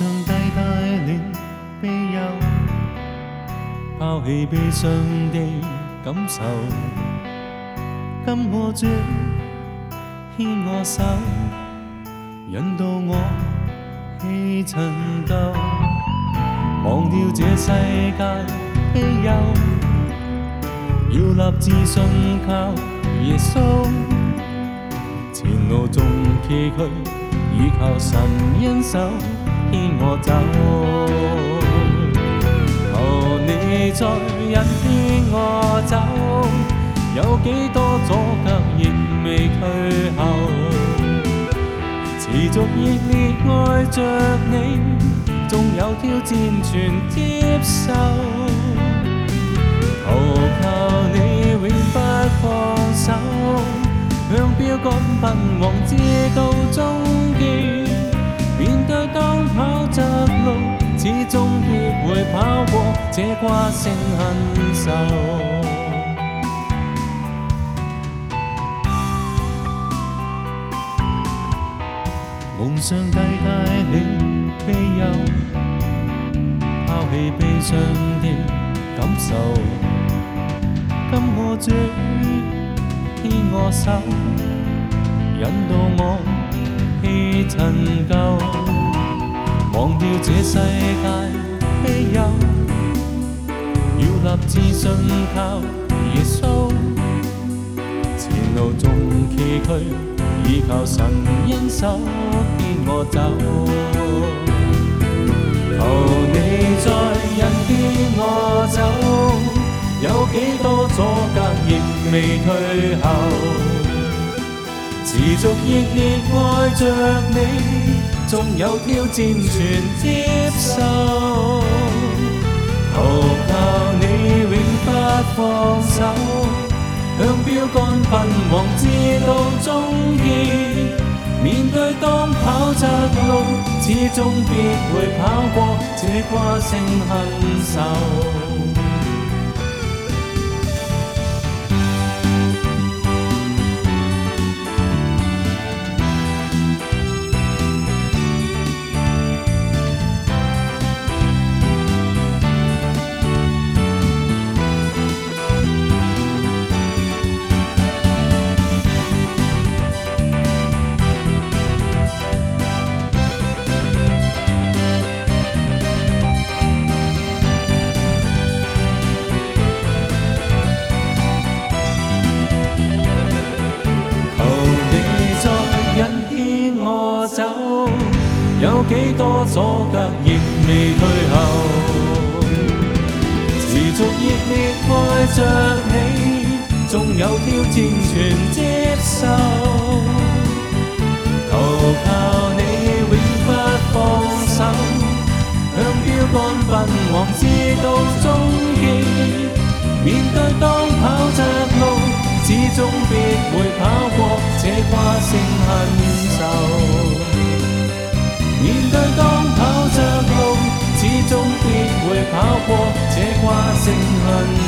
上帝带了悲忧抛弃悲伤的感受，跟我脚牵我手，引导我去尘垢，忘掉这世界悲忧，要立志信靠耶稣，前路纵崎岖，倚靠神恩手。牽我走。求你再引牽我走，有幾多左腳仍未退後，持續熱烈愛着你，縱有挑戰全接受。求求你永不放手，向標杆奔往至到終結，面對當。终必会跑过这挂星很愁，梦想替带领悲忧，抛弃悲伤的感受。今我嘴牵我手，引导我去陈旧。忘掉这世界悲忧，要立志信靠耶稣。前路纵崎岖，依靠神恩手牵我走。求你再引荐我走，有几多阻隔亦未退后，持续热烈爱着你。纵有挑战，全接受，投靠你永不放手。向标杆奔往，至到终点。面对当跑扎路，始终必会跑过这跨胜恨仇。有几多阻隔亦未退后，持续热烈爱着你，纵有挑战全接受，投靠你永不放手，向标杆奔往，直到终结，面对。跑过这挂城痕。